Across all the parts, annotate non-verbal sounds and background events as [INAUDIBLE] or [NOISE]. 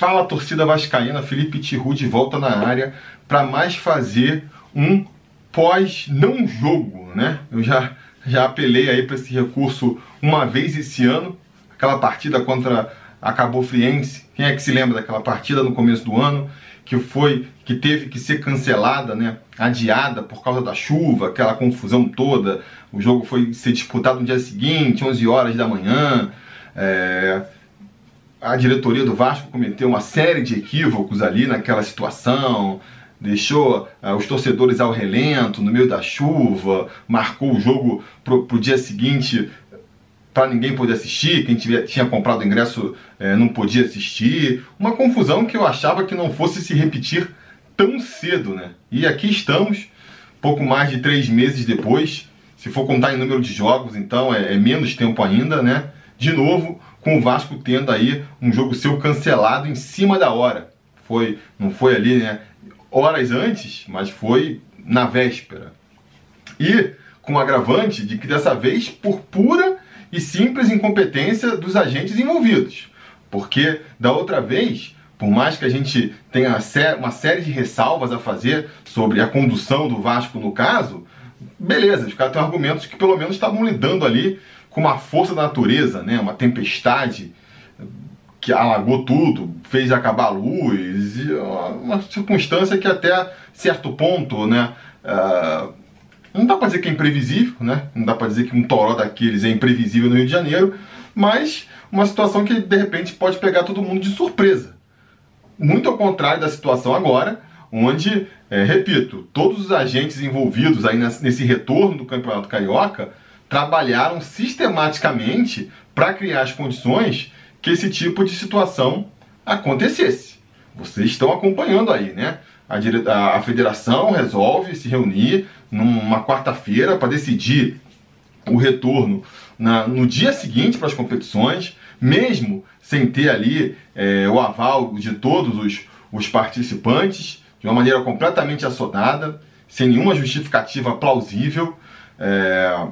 Fala torcida vascaína, Felipe Tiru de volta na área para mais fazer um pós não jogo, né? Eu já já apelei aí para esse recurso uma vez esse ano, aquela partida contra a Cabo Friense. Quem é que se lembra daquela partida no começo do ano que foi que teve que ser cancelada, né? Adiada por causa da chuva, aquela confusão toda. O jogo foi ser disputado no dia seguinte, 11 horas da manhã. É a diretoria do Vasco cometeu uma série de equívocos ali naquela situação, deixou uh, os torcedores ao relento, no meio da chuva, marcou o jogo pro, pro dia seguinte para ninguém poder assistir, quem tiver, tinha comprado ingresso eh, não podia assistir. Uma confusão que eu achava que não fosse se repetir tão cedo, né? E aqui estamos, pouco mais de três meses depois, se for contar em número de jogos, então é, é menos tempo ainda, né? De novo, com o Vasco tendo aí um jogo seu cancelado em cima da hora. Foi, não foi ali, né, horas antes, mas foi na véspera. E com o agravante de que dessa vez por pura e simples incompetência dos agentes envolvidos. Porque da outra vez, por mais que a gente tenha uma série de ressalvas a fazer sobre a condução do Vasco no caso, beleza, os caras têm argumentos que pelo menos estavam lidando ali com uma força da natureza, né? uma tempestade que alagou tudo, fez acabar a luz, uma circunstância que até certo ponto, né, uh, não dá para dizer que é imprevisível, né, não dá para dizer que um toró daqueles é imprevisível no Rio de Janeiro, mas uma situação que de repente pode pegar todo mundo de surpresa. Muito ao contrário da situação agora, onde, é, repito, todos os agentes envolvidos aí nesse retorno do Campeonato Carioca trabalharam sistematicamente para criar as condições que esse tipo de situação acontecesse. Vocês estão acompanhando aí, né? A, dire... a federação resolve se reunir numa quarta-feira para decidir o retorno na... no dia seguinte para as competições, mesmo sem ter ali é, o aval de todos os, os participantes, de uma maneira completamente assodada, sem nenhuma justificativa plausível. É,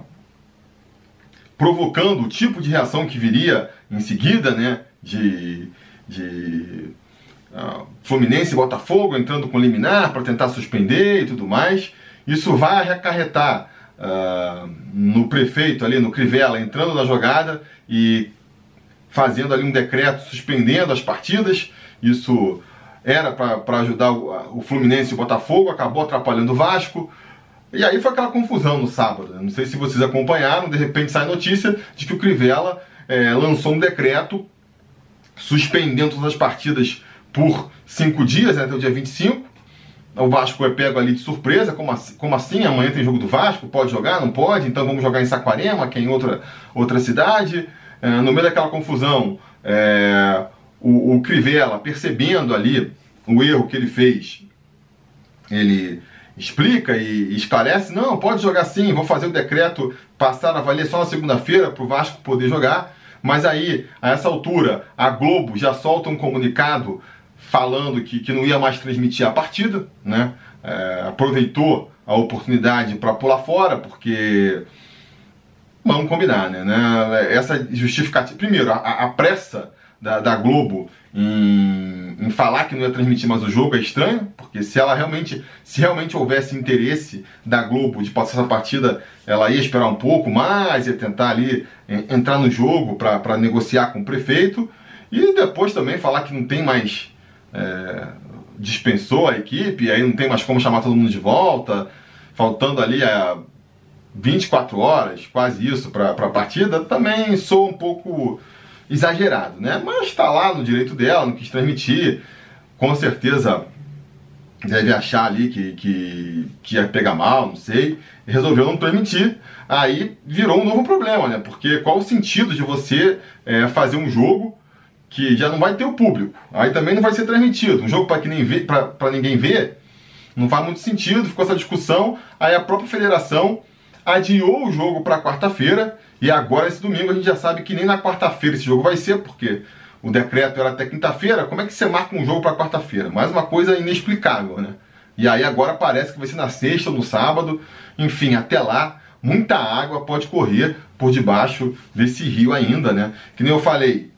provocando o tipo de reação que viria em seguida, né? De, de uh, Fluminense e Botafogo entrando com liminar para tentar suspender e tudo mais. Isso vai acarretar uh, no prefeito ali, no Crivella, entrando na jogada e fazendo ali um decreto suspendendo as partidas. Isso era para ajudar o, o Fluminense e o Botafogo, acabou atrapalhando o Vasco. E aí foi aquela confusão no sábado. Não sei se vocês acompanharam, de repente sai notícia de que o Crivella é, lançou um decreto suspendendo todas as partidas por cinco dias, né, até o dia 25. O Vasco é pego ali de surpresa, como assim, como assim? Amanhã tem jogo do Vasco, pode jogar? Não pode? Então vamos jogar em Saquarema, que é em outra, outra cidade. É, no meio daquela confusão, é, o, o Crivella, percebendo ali o erro que ele fez, ele explica e esclarece, não, pode jogar sim, vou fazer o decreto passar a valer só na segunda-feira para o Vasco poder jogar. Mas aí, a essa altura, a Globo já solta um comunicado falando que, que não ia mais transmitir a partida, né? É, aproveitou a oportunidade para pular fora, porque vamos combinar, né? né? Essa justificativa. Primeiro, a, a pressa da, da Globo em, em, falar que não ia transmitir mais o jogo é estranho, porque se ela realmente, se realmente houvesse interesse da Globo de passar essa partida, ela ia esperar um pouco mais, ia tentar ali entrar no jogo para negociar com o prefeito e depois também falar que não tem mais é, dispensou a equipe, aí não tem mais como chamar todo mundo de volta, faltando ali a 24 horas, quase isso, para a partida, também sou um pouco exagerado, né? Mas está lá no direito dela, não quis transmitir. Com certeza deve achar ali que, que, que ia pegar mal, não sei. Resolveu não transmitir. Aí virou um novo problema, né? Porque qual o sentido de você é, fazer um jogo que já não vai ter o público? Aí também não vai ser transmitido. Um jogo para ninguém ver, não faz muito sentido. Ficou essa discussão. Aí a própria federação adiou o jogo para quarta-feira e agora esse domingo a gente já sabe que nem na quarta-feira esse jogo vai ser, porque o decreto era até quinta-feira. Como é que você marca um jogo para quarta-feira? Mais uma coisa inexplicável, né? E aí agora parece que vai ser na sexta ou no sábado. Enfim, até lá, muita água pode correr por debaixo desse rio ainda, né? Que nem eu falei,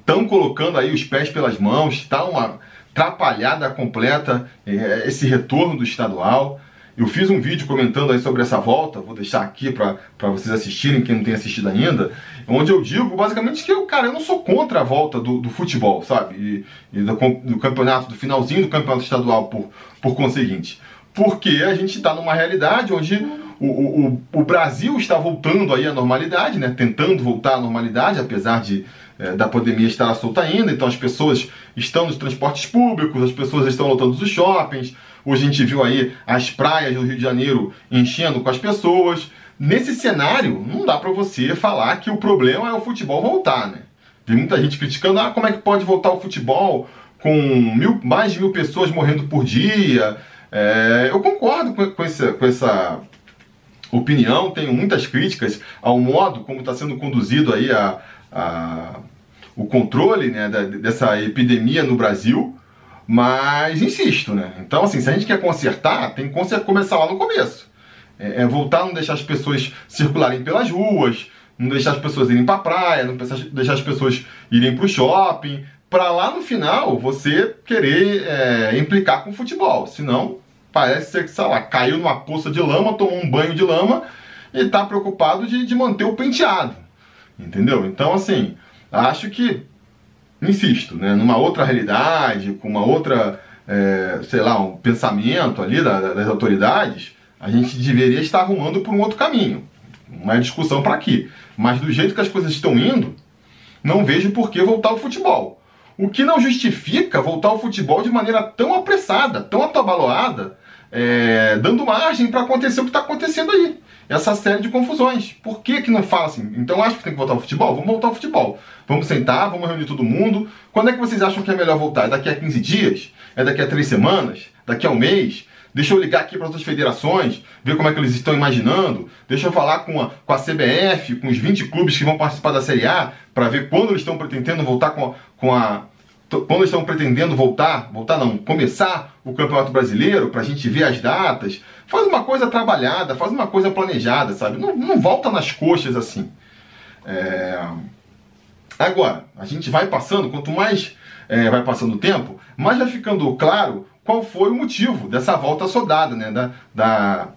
estão colocando aí os pés pelas mãos, está uma atrapalhada completa é, esse retorno do estadual. Eu fiz um vídeo comentando aí sobre essa volta, vou deixar aqui para vocês assistirem, quem não tem assistido ainda, onde eu digo basicamente que eu, cara, eu não sou contra a volta do, do futebol, sabe? E, e do, do, campeonato, do finalzinho do campeonato estadual, por, por conseguinte. Porque a gente está numa realidade onde o, o, o, Brasil está voltando aí à normalidade, né? Tentando voltar à normalidade, apesar de é, da pandemia estar solta ainda. Então as pessoas estão nos transportes públicos, as pessoas estão lotando os shoppings, Hoje a gente viu aí as praias do Rio de Janeiro enchendo com as pessoas. Nesse cenário, não dá para você falar que o problema é o futebol voltar, né? Tem muita gente criticando, ah, como é que pode voltar o futebol com mil, mais de mil pessoas morrendo por dia? É, eu concordo com, com, essa, com essa opinião, tenho muitas críticas ao modo como está sendo conduzido aí a, a, o controle né, da, dessa epidemia no Brasil. Mas insisto, né? Então, assim, se a gente quer consertar, tem que começar lá no começo. É, é voltar a não deixar as pessoas circularem pelas ruas, não deixar as pessoas irem para a praia, não deixar as pessoas irem para o shopping, para lá no final você querer é, implicar com o futebol. Senão, parece ser que, sei lá, caiu numa poça de lama, tomou um banho de lama e está preocupado de, de manter o penteado. Entendeu? Então, assim, acho que insisto, né, numa outra realidade, com uma outra, é, sei lá, um pensamento ali da, das autoridades, a gente deveria estar arrumando por um outro caminho. Uma discussão para aqui. Mas do jeito que as coisas estão indo, não vejo por que voltar ao futebol. O que não justifica voltar ao futebol de maneira tão apressada, tão atabaloada, é, dando margem para acontecer o que está acontecendo aí essa série de confusões. Por que, que não fala assim? Então acho que tem que voltar ao futebol? Vamos voltar ao futebol. Vamos sentar, vamos reunir todo mundo. Quando é que vocês acham que é melhor voltar? É daqui a 15 dias? É daqui a 3 semanas? Daqui a um mês? Deixa eu ligar aqui para outras federações, ver como é que eles estão imaginando. Deixa eu falar com a, com a CBF, com os 20 clubes que vão participar da Série A, para ver quando eles estão pretendendo voltar com a, com a quando estão pretendendo voltar, voltar não, começar o Campeonato Brasileiro, para a gente ver as datas, faz uma coisa trabalhada, faz uma coisa planejada, sabe? Não, não volta nas coxas assim. É... Agora, a gente vai passando, quanto mais é, vai passando o tempo, mais vai ficando claro qual foi o motivo dessa volta soldada, né? Da, da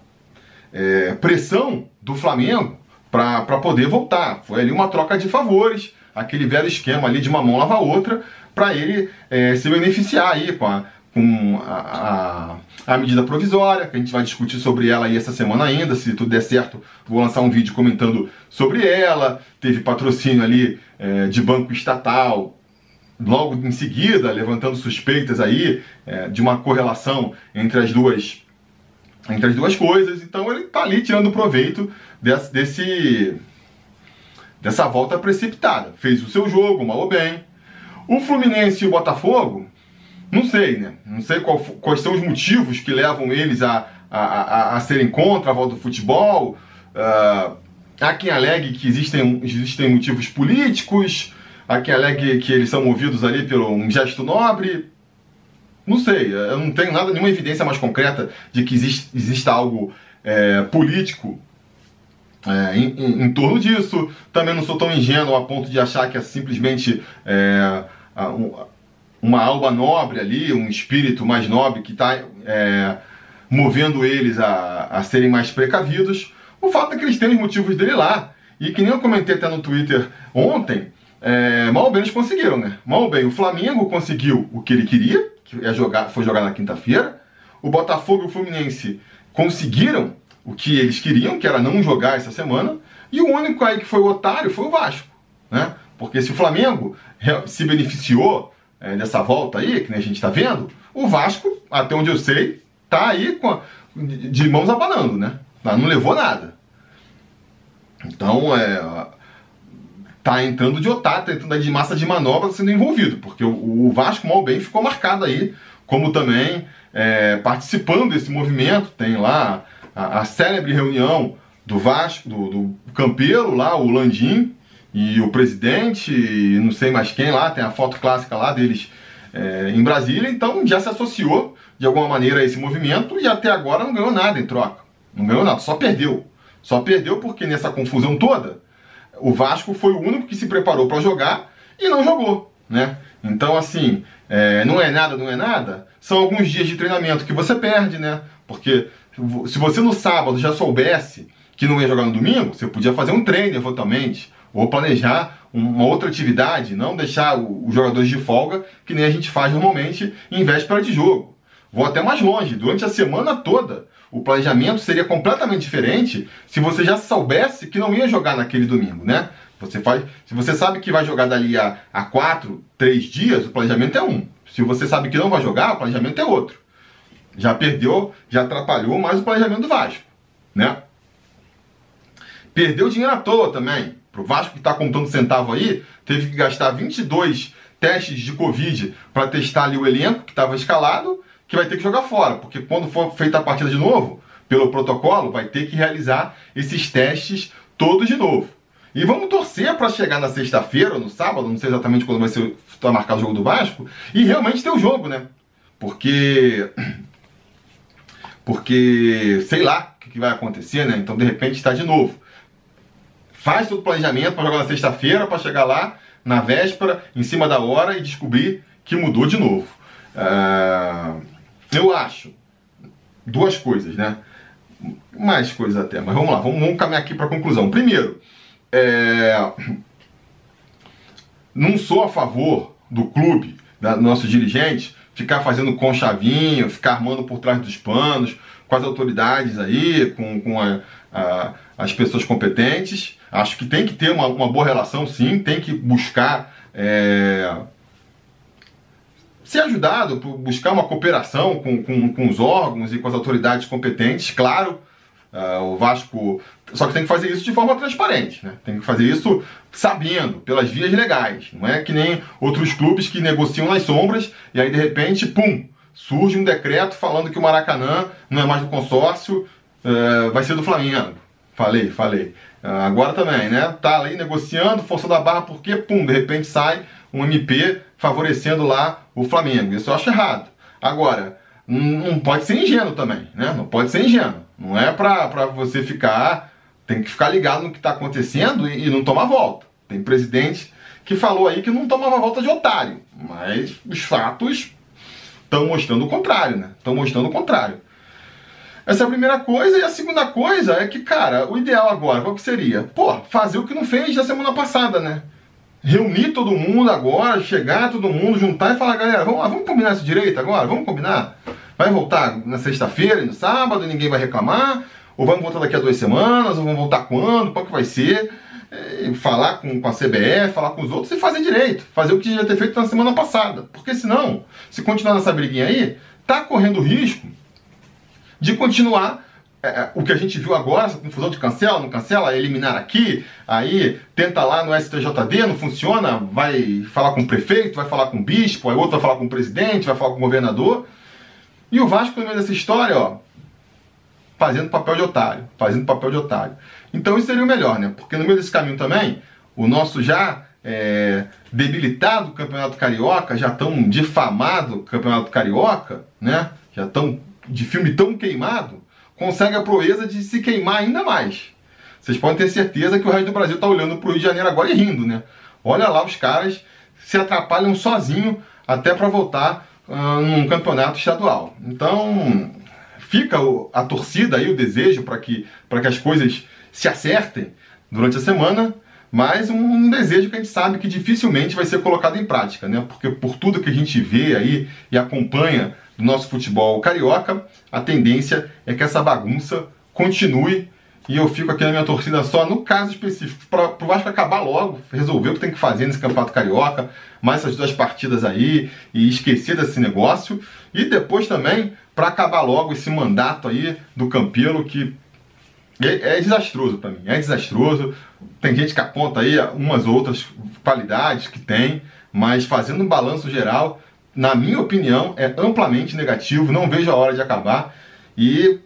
é, pressão do Flamengo para poder voltar. Foi ali uma troca de favores, aquele velho esquema ali de uma mão lava a outra, para ele é, se beneficiar aí com a, com a, a, a, medida provisória, que a gente vai discutir sobre ela aí essa semana ainda, se tudo der certo, vou lançar um vídeo comentando sobre ela, teve patrocínio ali é, de banco estatal, logo em seguida, levantando suspeitas aí é, de uma correlação entre as duas entre as duas coisas, então ele está ali tirando proveito desse, desse dessa volta precipitada. Fez o seu jogo, mal ou bem, o Fluminense e o Botafogo, não sei, né? Não sei qual, quais são os motivos que levam eles a, a, a, a serem contra a volta do futebol. Uh, há quem alegue que existem, existem motivos políticos, há quem alegue que eles são movidos ali por um gesto nobre. Não sei, eu não tenho nada, nenhuma evidência mais concreta de que existe, exista algo é, político é, em, em, em, torno disso. Também não sou tão ingênuo a ponto de achar que é simplesmente é, uma alma nobre ali, um espírito mais nobre que está é, movendo eles a, a serem mais precavidos. O fato é que eles têm os motivos dele lá. E que nem eu comentei até no Twitter ontem, é, mal bem eles conseguiram, né? Mal bem, o Flamengo conseguiu o que ele queria, que é jogar, foi jogar na quinta-feira. O Botafogo e o Fluminense conseguiram o que eles queriam, que era não jogar essa semana. E o único aí que foi o otário foi o Vasco, né? Porque se o Flamengo se beneficiou é, dessa volta aí, que a gente está vendo, o Vasco, até onde eu sei, tá aí a, de, mãos abanando, né? Não levou nada. Então, é, tá entrando de otário, tá entrando de massa de manobra sendo envolvido, porque o, o Vasco mal bem ficou marcado aí, como também é, participando desse movimento, tem lá a, a célebre reunião do Vasco, do, do Campelo lá, o Landim, e o presidente, não sei mais quem lá, tem a foto clássica lá deles é, em Brasília, então já se associou de alguma maneira a esse movimento e até agora não ganhou nada em troca. Não ganhou nada, só perdeu. Só perdeu porque nessa confusão toda, o Vasco foi o único que se preparou para jogar e não jogou. né? Então, assim, é, não é nada, não é nada, são alguns dias de treinamento que você perde, né? Porque se você no sábado já soubesse que não ia jogar no domingo, você podia fazer um treino eventualmente, ou planejar uma outra atividade, não deixar os jogadores de folga, que nem a gente faz normalmente em véspera de jogo. Vou até mais longe, durante a semana toda, o planejamento seria completamente diferente se você já soubesse que não ia jogar naquele domingo, né? Você faz, se você sabe que vai jogar dali a, a quatro, três dias, o planejamento é um. Se você sabe que não vai jogar, o planejamento é outro. Já perdeu, já atrapalhou mais o planejamento do Vasco, né? Perdeu dinheiro à toa também. Pro Vasco que está contando centavo aí, teve que gastar 22 testes de Covid para testar ali o elenco que estava escalado, que vai ter que jogar fora, porque quando for feita a partida de novo, pelo protocolo, vai ter que realizar esses testes todos de novo. E vamos torcer para chegar na sexta-feira ou no sábado, não sei exatamente quando vai ser tá marcado o jogo do Vasco, e realmente ter o jogo, né? Porque [CLEARS THROAT] porque sei lá o que vai acontecer, né? Então de repente está de novo faz todo o planejamento para jogar na sexta-feira, para chegar lá na véspera, em cima da hora e descobrir que mudou de novo. Uh, eu acho duas coisas, né? Mais coisas até, mas vamos lá, vamos, vamos caminhar aqui para a conclusão. Primeiro, é, não sou a favor do clube, da, do nosso dirigente, ficar fazendo conchavinho, ficar armando por trás dos panos, com as autoridades aí, com, com a, a, as pessoas competentes. Acho que tem que ter uma, uma boa relação, sim, tem que buscar é, ser ajudado, buscar uma cooperação com, com, com, os órgãos e com as autoridades competentes, claro. Uh, o Vasco. Só que tem que fazer isso de forma transparente, né? Tem que fazer isso sabendo, pelas vias legais. Não é que nem outros clubes que negociam nas sombras e aí de repente, pum, surge um decreto falando que o Maracanã não é mais do consórcio, uh, vai ser do Flamengo. Falei, falei. Ah, agora também, né? Tá ali negociando, forçando a barra, porque, pum, de repente sai um MP favorecendo lá o Flamengo. Isso eu acho errado. Agora, não pode ser ingênuo também, né? Não pode ser ingênuo. Não é pra, pra você ficar. Tem que ficar ligado no que está acontecendo e, e não tomar volta. Tem presidente que falou aí que não tomava volta de otário. Mas os fatos estão mostrando o contrário, né? Estão mostrando o contrário. Essa é a primeira coisa. E a segunda coisa é que, cara, o ideal agora, qual que seria? Pô, fazer o que não fez na semana passada, né? Reunir todo mundo agora, chegar todo mundo, juntar e falar, galera, vamos lá, vamos combinar isso direito agora? Vamos combinar? Vai voltar na sexta-feira e no sábado, ninguém vai reclamar? Ou vamos voltar daqui a duas semanas? Ou vamos voltar quando? Qual que vai ser? E falar com, com a CBF, falar com os outros e fazer direito. Fazer o que já ter feito na semana passada. Porque senão, se continuar nessa briguinha aí, tá correndo risco de continuar é, é, o que a gente viu agora, essa confusão de cancela, não cancela, eliminar aqui, aí tenta lá no STJD, não funciona, vai falar com o prefeito, vai falar com o bispo, aí outro vai falar com o presidente, vai falar com o governador. E o Vasco, no meio dessa história, ó, fazendo papel de otário, fazendo papel de otário. Então isso seria o melhor, né? Porque no meio desse caminho também, o nosso já é, debilitado Campeonato Carioca, já tão difamado Campeonato Carioca, né? Já tão de filme tão queimado, consegue a proeza de se queimar ainda mais. Vocês podem ter certeza que o resto do Brasil está olhando para o Rio de Janeiro agora e rindo, né? Olha lá, os caras se atrapalham sozinho até para voltar uh, num campeonato estadual. Então, fica a torcida aí, o desejo para que, que as coisas se acertem durante a semana, mas um desejo que a gente sabe que dificilmente vai ser colocado em prática, né? Porque por tudo que a gente vê aí e acompanha do nosso futebol carioca, a tendência é que essa bagunça continue e eu fico aqui na minha torcida só no caso específico, para o Vasco acabar logo, resolver o que tem que fazer nesse campeonato carioca, mais essas duas partidas aí e esquecer desse negócio. E depois também para acabar logo esse mandato aí do Campelo que é, é desastroso para mim, é desastroso. Tem gente que aponta aí umas outras qualidades que tem, mas fazendo um balanço geral, na minha opinião, é amplamente negativo. Não vejo a hora de acabar e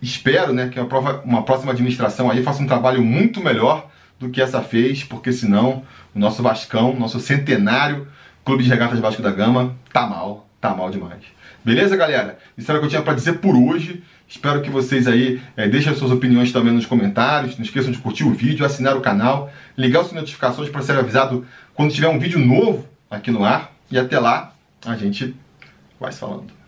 espero né, que uma próxima administração aí faça um trabalho muito melhor do que essa fez, porque senão o nosso Vascão, nosso centenário Clube de Regatas Vasco da Gama, tá mal, tá mal demais. Beleza, galera? Isso era o que eu tinha para dizer por hoje. Espero que vocês aí é, deixem as suas opiniões também nos comentários. Não esqueçam de curtir o vídeo, assinar o canal, ligar as notificações para ser avisado quando tiver um vídeo novo aqui no ar. E até lá, a gente vai se falando.